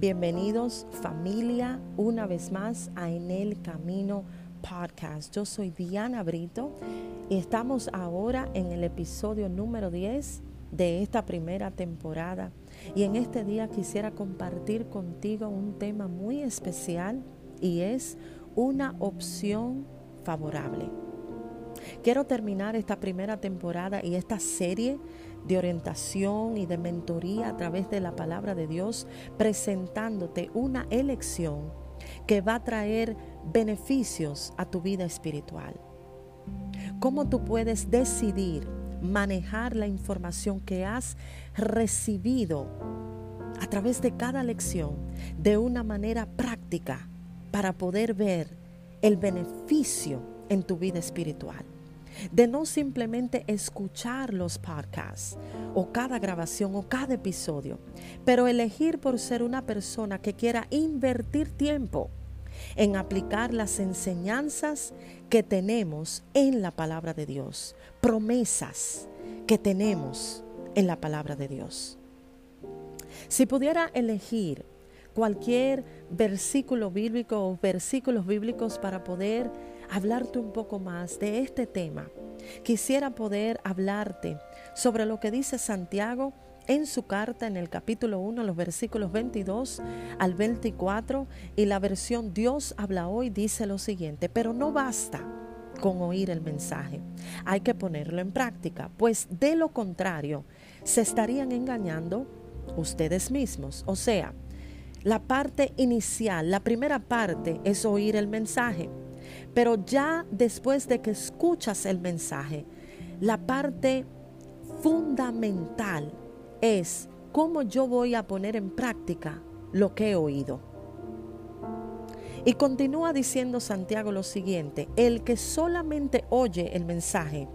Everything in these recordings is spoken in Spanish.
Bienvenidos familia una vez más a En el Camino Podcast. Yo soy Diana Brito y estamos ahora en el episodio número 10 de esta primera temporada. Y en este día quisiera compartir contigo un tema muy especial y es una opción favorable. Quiero terminar esta primera temporada y esta serie de orientación y de mentoría a través de la palabra de Dios, presentándote una elección que va a traer beneficios a tu vida espiritual. ¿Cómo tú puedes decidir manejar la información que has recibido a través de cada lección de una manera práctica para poder ver el beneficio en tu vida espiritual? De no simplemente escuchar los podcasts o cada grabación o cada episodio, pero elegir por ser una persona que quiera invertir tiempo en aplicar las enseñanzas que tenemos en la palabra de Dios, promesas que tenemos en la palabra de Dios. Si pudiera elegir cualquier versículo bíblico o versículos bíblicos para poder hablarte un poco más de este tema. Quisiera poder hablarte sobre lo que dice Santiago en su carta en el capítulo 1, los versículos 22 al 24, y la versión Dios habla hoy dice lo siguiente, pero no basta con oír el mensaje, hay que ponerlo en práctica, pues de lo contrario se estarían engañando ustedes mismos. O sea, la parte inicial, la primera parte es oír el mensaje. Pero ya después de que escuchas el mensaje, la parte fundamental es cómo yo voy a poner en práctica lo que he oído. Y continúa diciendo Santiago lo siguiente, el que solamente oye el mensaje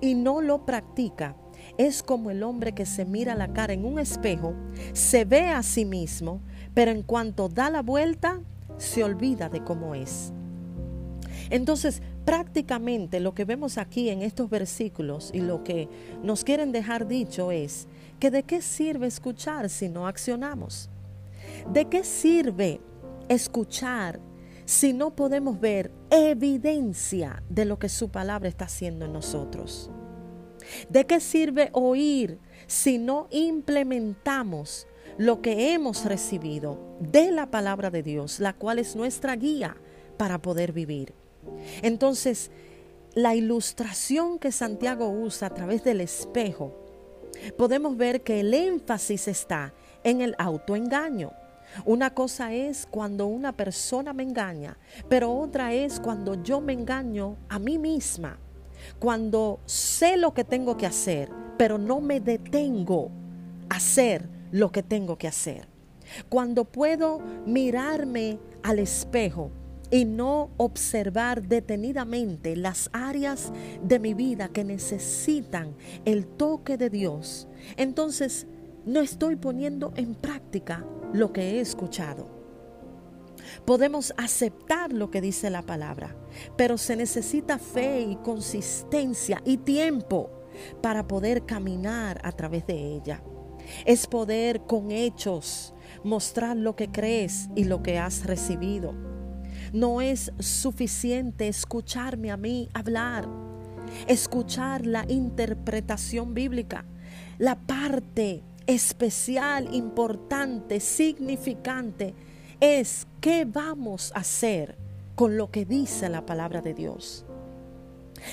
y no lo practica, es como el hombre que se mira la cara en un espejo, se ve a sí mismo, pero en cuanto da la vuelta, se olvida de cómo es. Entonces, prácticamente lo que vemos aquí en estos versículos y lo que nos quieren dejar dicho es que de qué sirve escuchar si no accionamos. ¿De qué sirve escuchar si no podemos ver evidencia de lo que su palabra está haciendo en nosotros? ¿De qué sirve oír si no implementamos lo que hemos recibido de la palabra de Dios, la cual es nuestra guía para poder vivir? Entonces, la ilustración que Santiago usa a través del espejo, podemos ver que el énfasis está en el autoengaño. Una cosa es cuando una persona me engaña, pero otra es cuando yo me engaño a mí misma, cuando sé lo que tengo que hacer, pero no me detengo a hacer lo que tengo que hacer. Cuando puedo mirarme al espejo y no observar detenidamente las áreas de mi vida que necesitan el toque de Dios, entonces no estoy poniendo en práctica lo que he escuchado. Podemos aceptar lo que dice la palabra, pero se necesita fe y consistencia y tiempo para poder caminar a través de ella. Es poder con hechos mostrar lo que crees y lo que has recibido no es suficiente escucharme a mí hablar, escuchar la interpretación bíblica, la parte especial, importante, significante es qué vamos a hacer con lo que dice la palabra de Dios.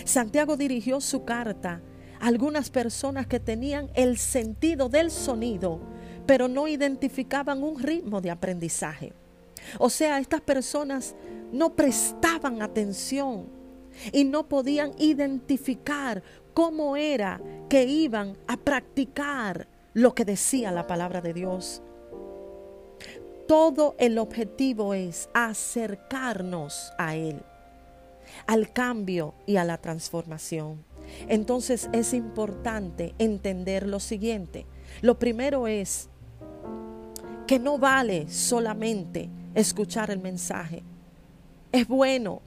Santiago dirigió su carta a algunas personas que tenían el sentido del sonido, pero no identificaban un ritmo de aprendizaje. O sea, estas personas no prestaban atención y no podían identificar cómo era que iban a practicar lo que decía la palabra de Dios. Todo el objetivo es acercarnos a Él, al cambio y a la transformación. Entonces es importante entender lo siguiente. Lo primero es que no vale solamente escuchar el mensaje. Es bueno,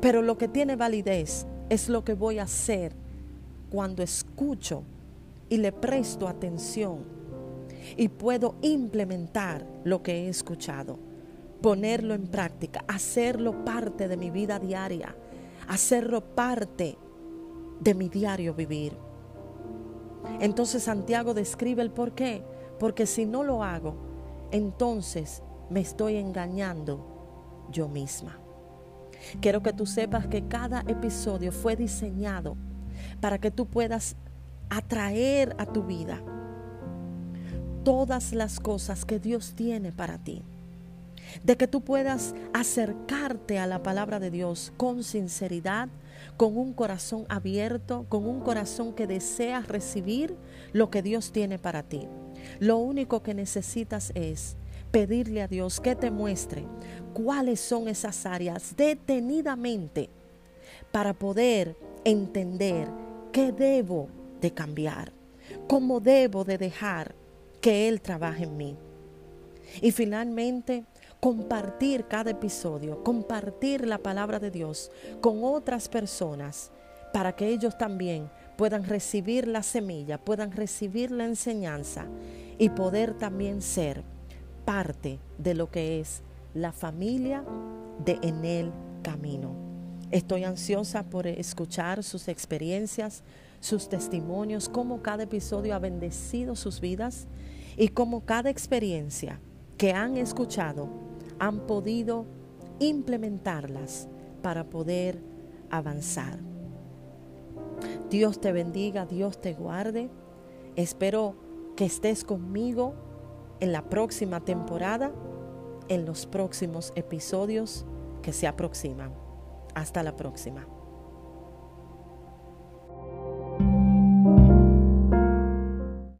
pero lo que tiene validez es lo que voy a hacer cuando escucho y le presto atención y puedo implementar lo que he escuchado, ponerlo en práctica, hacerlo parte de mi vida diaria, hacerlo parte de mi diario vivir. Entonces Santiago describe el por qué, porque si no lo hago, entonces me estoy engañando yo misma. Quiero que tú sepas que cada episodio fue diseñado para que tú puedas atraer a tu vida todas las cosas que Dios tiene para ti. De que tú puedas acercarte a la palabra de Dios con sinceridad, con un corazón abierto, con un corazón que desea recibir lo que Dios tiene para ti. Lo único que necesitas es pedirle a Dios que te muestre cuáles son esas áreas detenidamente para poder entender qué debo de cambiar, cómo debo de dejar que Él trabaje en mí. Y finalmente, compartir cada episodio, compartir la palabra de Dios con otras personas para que ellos también puedan recibir la semilla, puedan recibir la enseñanza y poder también ser parte de lo que es la familia de En el Camino. Estoy ansiosa por escuchar sus experiencias, sus testimonios, cómo cada episodio ha bendecido sus vidas y cómo cada experiencia que han escuchado han podido implementarlas para poder avanzar. Dios te bendiga, Dios te guarde. Espero que estés conmigo en la próxima temporada, en los próximos episodios que se aproximan. Hasta la próxima.